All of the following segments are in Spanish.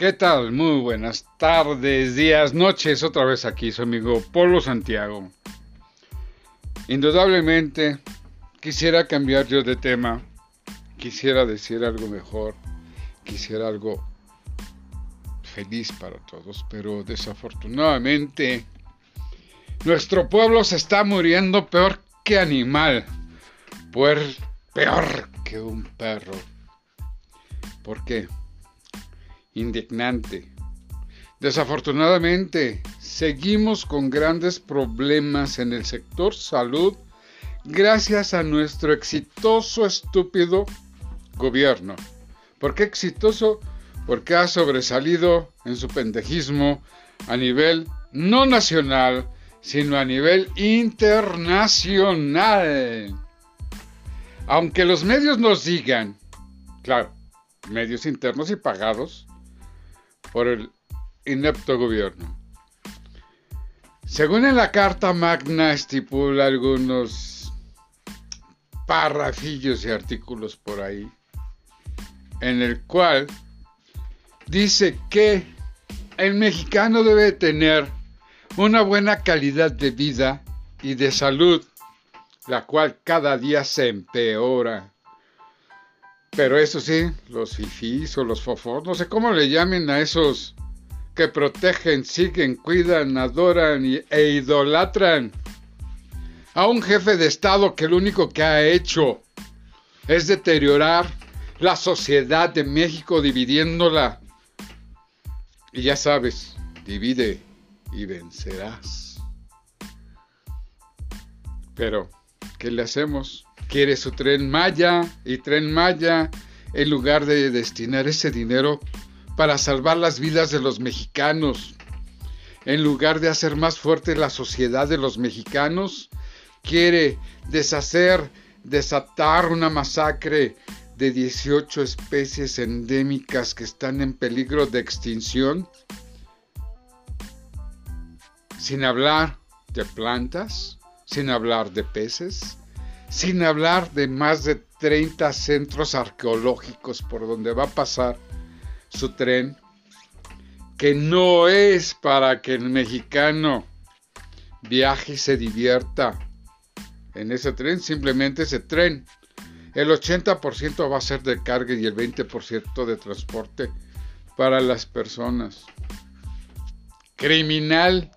¿Qué tal? Muy buenas tardes, días, noches, otra vez aquí su amigo Polo Santiago. Indudablemente quisiera cambiar yo de tema, quisiera decir algo mejor, quisiera algo feliz para todos, pero desafortunadamente nuestro pueblo se está muriendo peor que animal, peor, peor que un perro. ¿Por qué? Indignante. Desafortunadamente, seguimos con grandes problemas en el sector salud gracias a nuestro exitoso, estúpido gobierno. ¿Por qué exitoso? Porque ha sobresalido en su pendejismo a nivel no nacional, sino a nivel internacional. Aunque los medios nos digan, claro, medios internos y pagados por el inepto gobierno. Según en la Carta Magna estipula algunos parrafillos y artículos por ahí, en el cual dice que el mexicano debe tener una buena calidad de vida y de salud, la cual cada día se empeora. Pero eso sí, los fifís o los fofos, no sé cómo le llamen a esos que protegen, siguen, cuidan, adoran e idolatran a un jefe de Estado que lo único que ha hecho es deteriorar la sociedad de México dividiéndola. Y ya sabes, divide y vencerás. Pero, ¿qué le hacemos? Quiere su tren Maya y tren Maya en lugar de destinar ese dinero para salvar las vidas de los mexicanos. En lugar de hacer más fuerte la sociedad de los mexicanos, quiere deshacer, desatar una masacre de 18 especies endémicas que están en peligro de extinción sin hablar de plantas, sin hablar de peces, sin hablar de más de 30 centros arqueológicos por donde va a pasar su tren, que no es para que el mexicano viaje y se divierta en ese tren, simplemente ese tren. El 80% va a ser de carga y el 20% de transporte para las personas. Criminal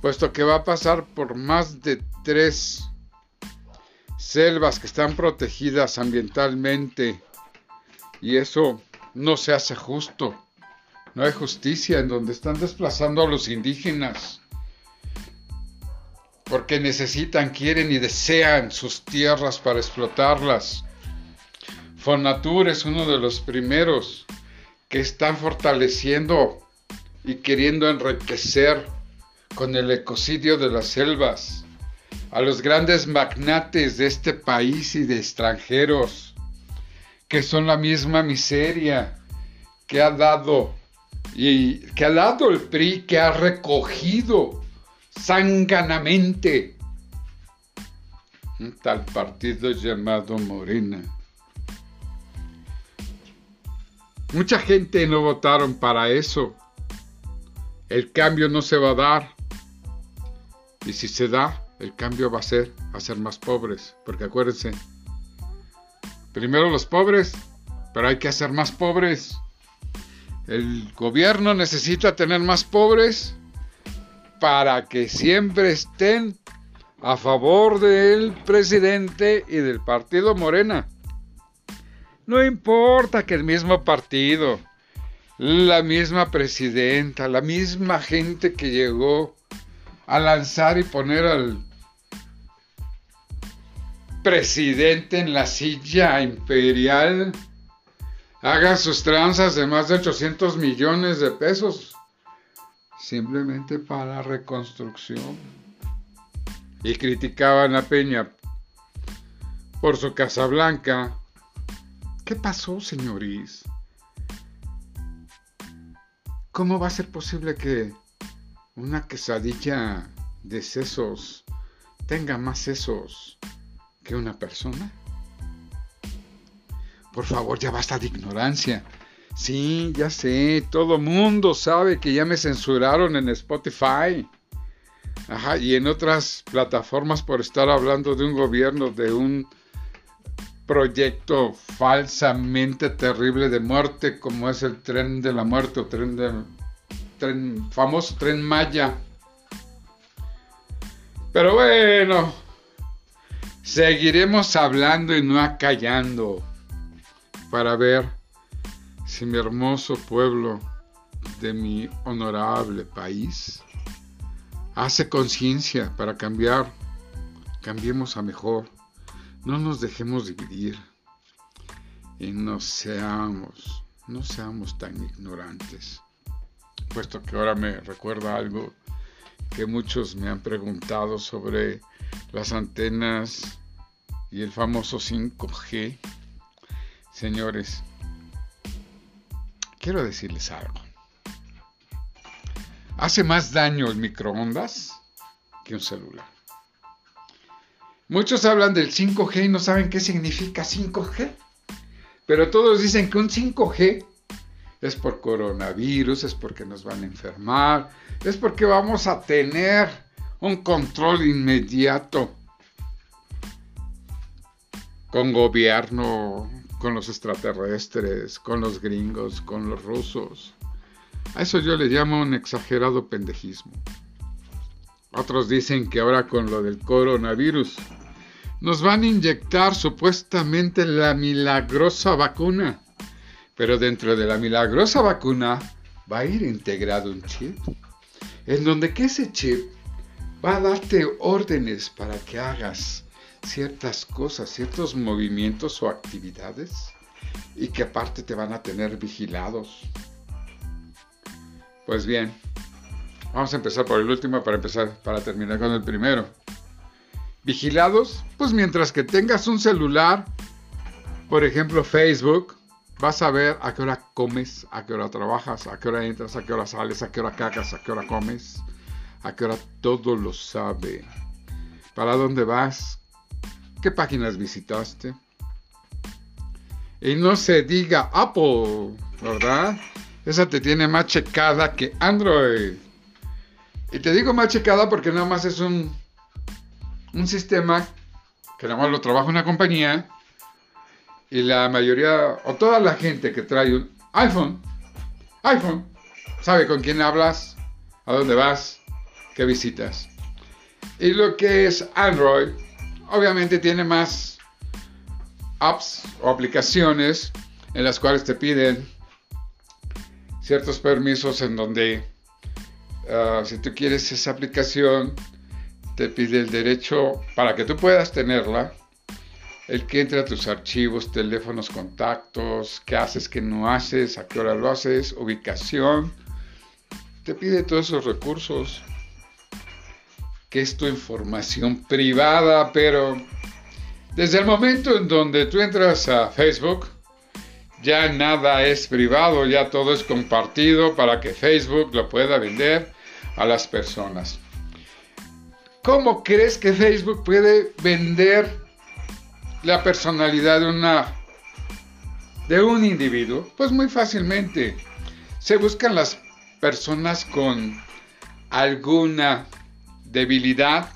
puesto que va a pasar por más de tres selvas que están protegidas ambientalmente y eso no se hace justo. No hay justicia en donde están desplazando a los indígenas porque necesitan, quieren y desean sus tierras para explotarlas. Fonatur es uno de los primeros que están fortaleciendo y queriendo enriquecer con el ecocidio de las selvas, a los grandes magnates de este país y de extranjeros, que son la misma miseria que ha dado y que ha dado el PRI, que ha recogido sanganamente un tal partido llamado Morena. Mucha gente no votaron para eso. El cambio no se va a dar y si se da, el cambio va a ser a ser más pobres. Porque acuérdense, primero los pobres, pero hay que hacer más pobres. El gobierno necesita tener más pobres para que siempre estén a favor del presidente y del partido Morena. No importa que el mismo partido, la misma presidenta, la misma gente que llegó a lanzar y poner al presidente en la silla imperial haga sus tranzas de más de 800 millones de pesos simplemente para reconstrucción. Y criticaban a Peña por su Casa Blanca. ¿Qué pasó, señorís? ¿Cómo va a ser posible que una quesadilla de sesos tenga más sesos que una persona? Por favor, ya basta de ignorancia. Sí, ya sé, todo mundo sabe que ya me censuraron en Spotify. Ajá, y en otras plataformas por estar hablando de un gobierno, de un proyecto falsamente terrible de muerte como es el tren de la muerte o tren de famoso tren Maya. Pero bueno, seguiremos hablando y no acallando para ver si mi hermoso pueblo de mi honorable país hace conciencia para cambiar. Cambiemos a mejor. No nos dejemos dividir y no seamos, no seamos tan ignorantes. Puesto que ahora me recuerda algo que muchos me han preguntado sobre las antenas y el famoso 5G. Señores, quiero decirles algo. Hace más daño el microondas que un celular. Muchos hablan del 5G y no saben qué significa 5G. Pero todos dicen que un 5G es por coronavirus, es porque nos van a enfermar, es porque vamos a tener un control inmediato con gobierno, con los extraterrestres, con los gringos, con los rusos. A eso yo le llamo un exagerado pendejismo. Otros dicen que ahora con lo del coronavirus nos van a inyectar supuestamente la milagrosa vacuna. Pero dentro de la milagrosa vacuna va a ir integrado un chip. En donde que ese chip va a darte órdenes para que hagas ciertas cosas, ciertos movimientos o actividades. Y que aparte te van a tener vigilados. Pues bien, vamos a empezar por el último para empezar, para terminar con el primero vigilados, pues mientras que tengas un celular, por ejemplo Facebook, vas a ver a qué hora comes, a qué hora trabajas, a qué hora entras, a qué hora sales, a qué hora cagas, a qué hora comes, a qué hora todo lo sabe. ¿Para dónde vas? ¿Qué páginas visitaste? Y no se diga Apple, ¿verdad? Esa te tiene más checada que Android. Y te digo más checada porque nada más es un un sistema que nada más lo trabaja una compañía y la mayoría o toda la gente que trae un iPhone, iPhone, sabe con quién hablas, a dónde vas, qué visitas. Y lo que es Android, obviamente tiene más apps o aplicaciones en las cuales te piden ciertos permisos en donde ah, si tú quieres esa aplicación te pide el derecho para que tú puedas tenerla, el que entre a tus archivos, teléfonos, contactos, qué haces, qué no haces, a qué hora lo haces, ubicación. Te pide todos esos recursos, que es tu información privada, pero desde el momento en donde tú entras a Facebook, ya nada es privado, ya todo es compartido para que Facebook lo pueda vender a las personas. ¿Cómo crees que Facebook puede vender la personalidad de una de un individuo? Pues muy fácilmente. Se buscan las personas con alguna debilidad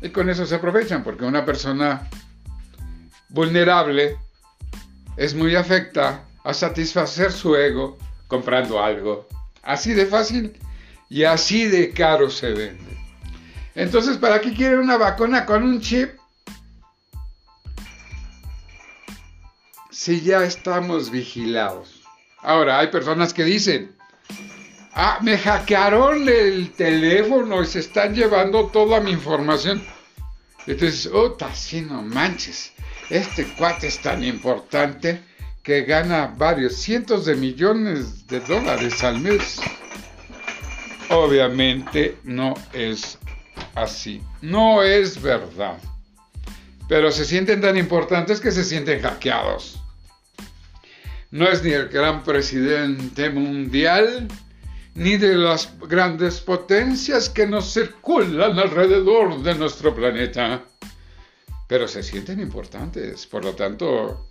y con eso se aprovechan porque una persona vulnerable es muy afecta a satisfacer su ego comprando algo. Así de fácil y así de caro se vende. Entonces, ¿para qué quiere una vacuna con un chip? Si ya estamos vigilados. Ahora, hay personas que dicen, ah, me hackearon el teléfono y se están llevando toda mi información. Entonces, oh, si no manches, este cuate es tan importante que gana varios cientos de millones de dólares al mes. Obviamente no es así. No es verdad. Pero se sienten tan importantes que se sienten hackeados. No es ni el gran presidente mundial, ni de las grandes potencias que nos circulan alrededor de nuestro planeta. Pero se sienten importantes, por lo tanto,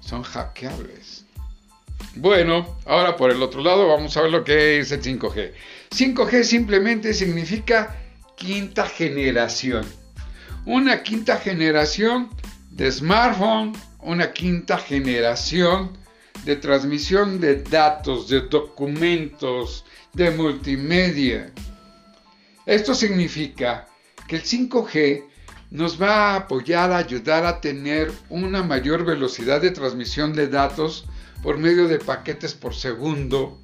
son hackeables. Bueno, ahora por el otro lado vamos a ver lo que es el 5G. 5G simplemente significa quinta generación. Una quinta generación de smartphone, una quinta generación de transmisión de datos, de documentos, de multimedia. Esto significa que el 5G nos va a apoyar a ayudar a tener una mayor velocidad de transmisión de datos por medio de paquetes por segundo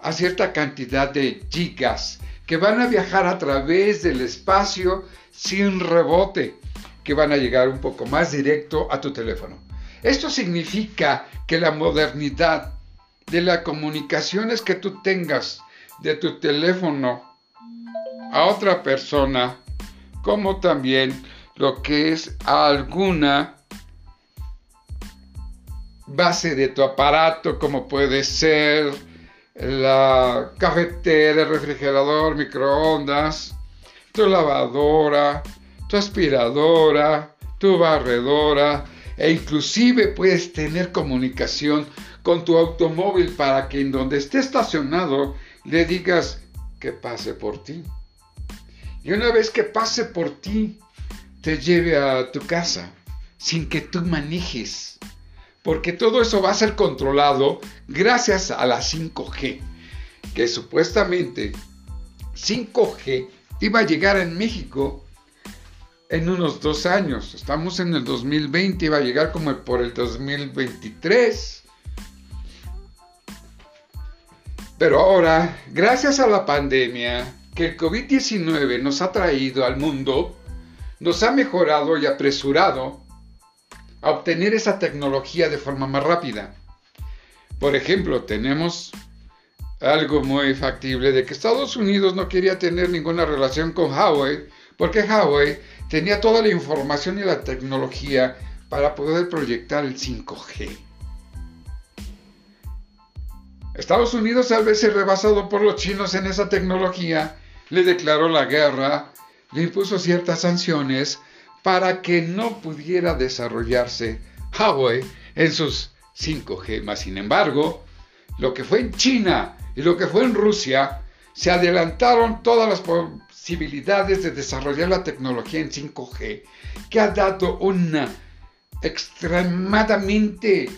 a cierta cantidad de gigas que van a viajar a través del espacio sin rebote, que van a llegar un poco más directo a tu teléfono. Esto significa que la modernidad de las comunicaciones que tú tengas de tu teléfono a otra persona, como también lo que es alguna base de tu aparato, como puede ser la cafetera, el refrigerador, microondas, tu lavadora, tu aspiradora, tu barredora e inclusive puedes tener comunicación con tu automóvil para que en donde esté estacionado le digas que pase por ti. Y una vez que pase por ti, te lleve a tu casa sin que tú manejes porque todo eso va a ser controlado gracias a la 5G, que supuestamente 5G iba a llegar en México en unos dos años. Estamos en el 2020, iba a llegar como por el 2023. Pero ahora, gracias a la pandemia que el COVID-19 nos ha traído al mundo, nos ha mejorado y apresurado a obtener esa tecnología de forma más rápida. Por ejemplo, tenemos algo muy factible de que Estados Unidos no quería tener ninguna relación con Huawei porque Huawei tenía toda la información y la tecnología para poder proyectar el 5G. Estados Unidos, al verse rebasado por los chinos en esa tecnología, le declaró la guerra, le impuso ciertas sanciones para que no pudiera desarrollarse Huawei en sus 5G. Más sin embargo, lo que fue en China y lo que fue en Rusia, se adelantaron todas las posibilidades de desarrollar la tecnología en 5G, que ha dado una extremadamente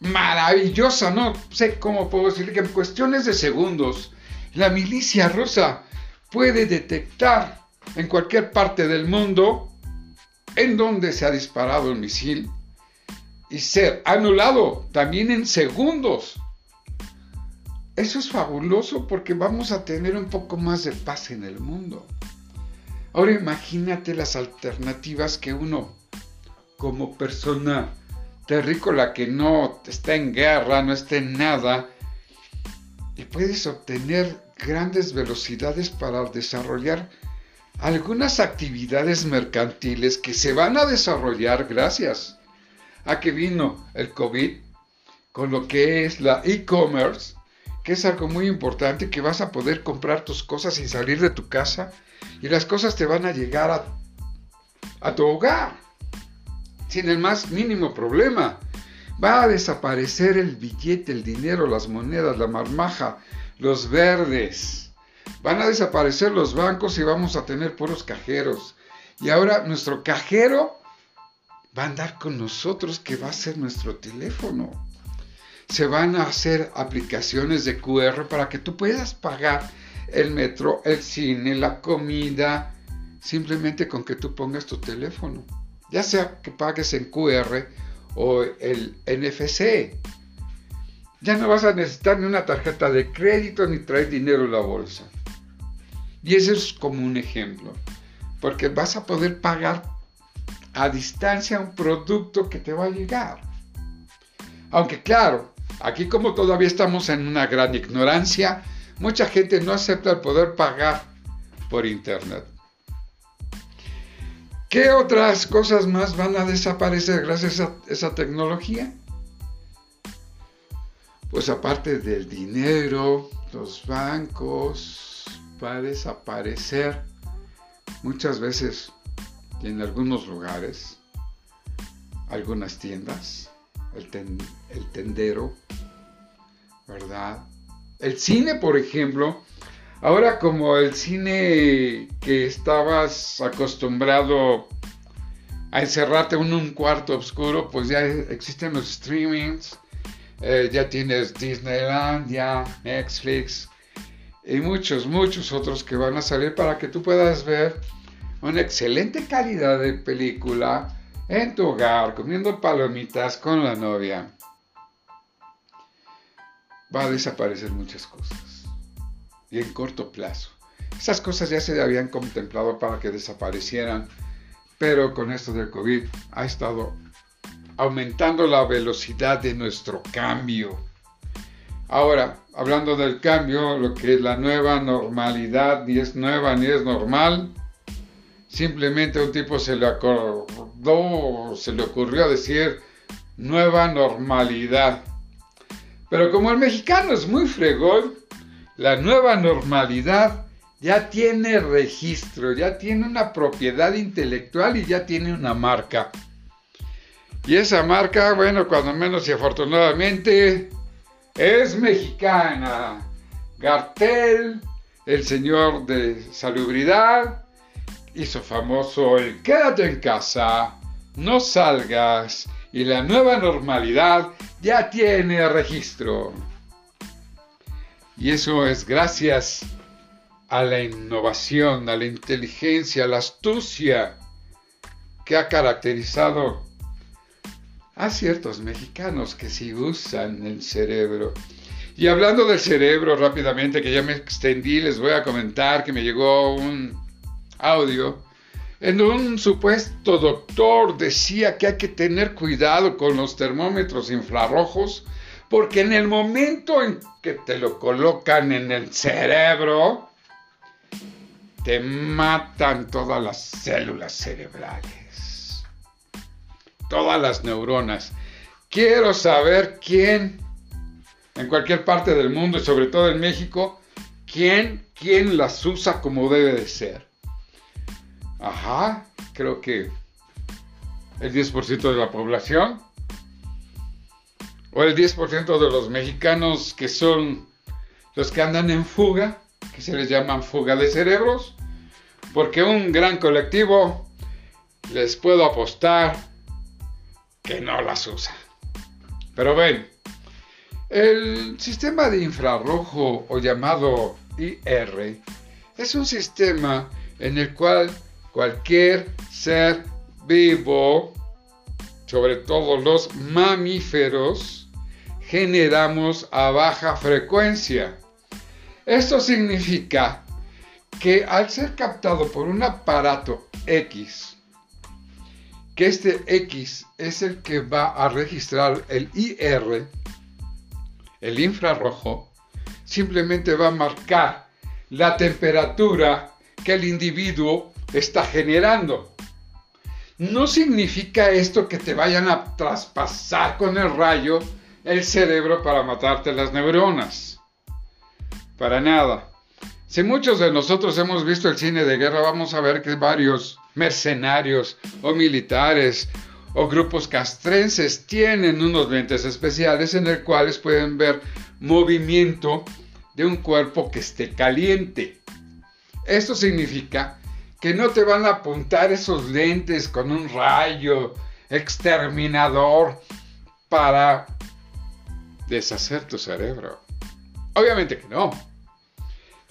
maravillosa, no sé cómo puedo decir que en cuestiones de segundos la milicia rusa puede detectar en cualquier parte del mundo en donde se ha disparado el misil y ser anulado también en segundos. Eso es fabuloso porque vamos a tener un poco más de paz en el mundo. Ahora imagínate las alternativas que uno, como persona terrícola que no está en guerra, no está en nada, y puedes obtener grandes velocidades para desarrollar algunas actividades mercantiles que se van a desarrollar gracias a que vino el COVID con lo que es la e-commerce, que es algo muy importante, que vas a poder comprar tus cosas sin salir de tu casa y las cosas te van a llegar a, a tu hogar sin el más mínimo problema. Va a desaparecer el billete, el dinero, las monedas, la marmaja, los verdes Van a desaparecer los bancos y vamos a tener puros cajeros. Y ahora nuestro cajero va a andar con nosotros, que va a ser nuestro teléfono. Se van a hacer aplicaciones de QR para que tú puedas pagar el metro, el cine, la comida, simplemente con que tú pongas tu teléfono. Ya sea que pagues en QR o el NFC. Ya no vas a necesitar ni una tarjeta de crédito ni traer dinero en la bolsa. Y ese es como un ejemplo, porque vas a poder pagar a distancia un producto que te va a llegar. Aunque claro, aquí como todavía estamos en una gran ignorancia, mucha gente no acepta el poder pagar por internet. ¿Qué otras cosas más van a desaparecer gracias a esa tecnología? Pues aparte del dinero, los bancos, va a desaparecer muchas veces en algunos lugares, algunas tiendas, el, tendero, ¿verdad? El cine, por ejemplo, ahora como el cine que estabas acostumbrado a encerrarte en un cuarto oscuro, pues ya existen los streamings, eh, ya tienes Disneyland, ya Netflix y muchos, muchos otros que van a salir para que tú puedas ver una excelente calidad de película en tu hogar, comiendo palomitas con la novia. Va a desaparecer muchas cosas. Y en corto plazo. Esas cosas ya se habían contemplado para que desaparecieran. Pero con esto del COVID ha estado aumentando la velocidad de nuestro cambio. Ahora, hablando del cambio, lo que es la nueva normalidad, ni es nueva ni es normal, simplemente un tipo se le acordó, se le ocurrió decir nueva normalidad. Pero como el mexicano es muy fregón, la nueva normalidad ya tiene registro, ya tiene una propiedad intelectual y ya tiene una marca. Y esa marca, bueno, cuando menos y afortunadamente, es mexicana. Gartel, el señor de salubridad, hizo famoso el quédate en casa, no salgas y la nueva normalidad ya tiene registro. Y eso es gracias a la innovación, a la inteligencia, a la astucia que ha caracterizado a ciertos mexicanos que sí usan el cerebro. Y hablando del cerebro rápidamente, que ya me extendí, les voy a comentar que me llegó un audio en un supuesto doctor decía que hay que tener cuidado con los termómetros infrarrojos porque en el momento en que te lo colocan en el cerebro, te matan todas las células cerebrales todas las neuronas. Quiero saber quién, en cualquier parte del mundo y sobre todo en México, quién, quién las usa como debe de ser. Ajá, creo que el 10% de la población o el 10% de los mexicanos que son los que andan en fuga, que se les llaman fuga de cerebros, porque un gran colectivo, les puedo apostar, que no las usa. Pero ven, el sistema de infrarrojo o llamado IR es un sistema en el cual cualquier ser vivo, sobre todo los mamíferos, generamos a baja frecuencia. Esto significa que al ser captado por un aparato X que este X es el que va a registrar el IR, el infrarrojo, simplemente va a marcar la temperatura que el individuo está generando. No significa esto que te vayan a traspasar con el rayo el cerebro para matarte las neuronas. Para nada. Si muchos de nosotros hemos visto el cine de guerra, vamos a ver que varios mercenarios o militares o grupos castrenses tienen unos lentes especiales en los cuales pueden ver movimiento de un cuerpo que esté caliente. Esto significa que no te van a apuntar esos lentes con un rayo exterminador para deshacer tu cerebro. Obviamente que no.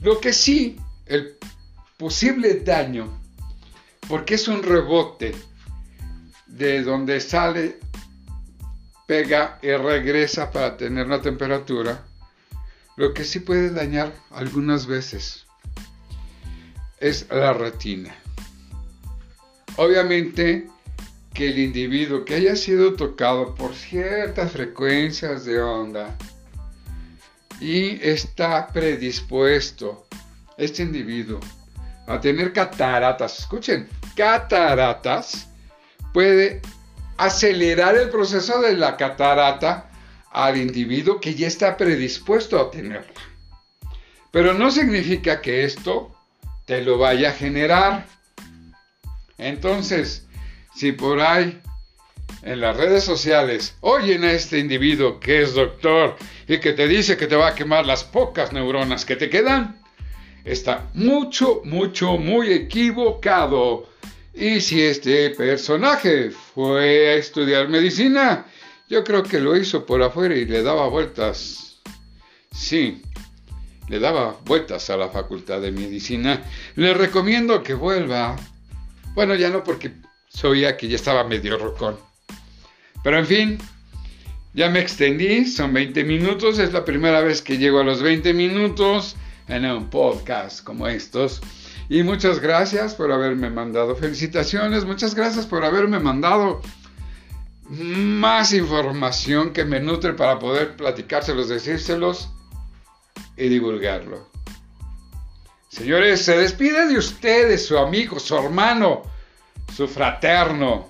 Lo que sí, el posible daño porque es un rebote de donde sale, pega y regresa para tener la temperatura, lo que sí puede dañar algunas veces es la retina. Obviamente que el individuo que haya sido tocado por ciertas frecuencias de onda y está predispuesto, este individuo, a tener cataratas, escuchen, cataratas, puede acelerar el proceso de la catarata al individuo que ya está predispuesto a tenerla. Pero no significa que esto te lo vaya a generar. Entonces, si por ahí en las redes sociales oyen a este individuo que es doctor y que te dice que te va a quemar las pocas neuronas que te quedan, está mucho, mucho, muy equivocado. Y si este personaje fue a estudiar medicina, yo creo que lo hizo por afuera y le daba vueltas. Sí, le daba vueltas a la facultad de medicina. Le recomiendo que vuelva. Bueno, ya no porque soy que ya estaba medio rocón. Pero en fin, ya me extendí, son 20 minutos, es la primera vez que llego a los 20 minutos en un podcast como estos. Y muchas gracias por haberme mandado felicitaciones, muchas gracias por haberme mandado más información que me nutre para poder platicárselos, decírselos y divulgarlo. Señores, se despide de ustedes, su amigo, su hermano, su fraterno,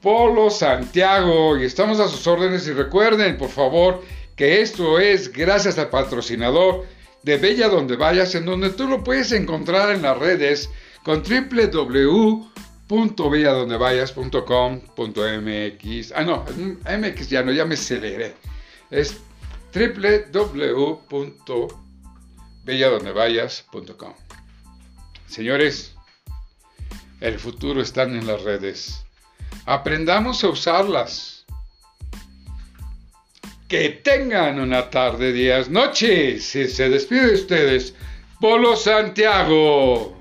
Polo Santiago, y estamos a sus órdenes y recuerden, por favor, que esto es gracias al patrocinador de Bella Donde Vayas, en donde tú lo puedes encontrar en las redes con www.belladondevayas.com.mx. Ah, no, MX ya no, ya me aceleré. Es www.belladondevayas.com. Señores, el futuro está en las redes. Aprendamos a usarlas. Que tengan una tarde, días, noches. Se despide de ustedes, Polo Santiago.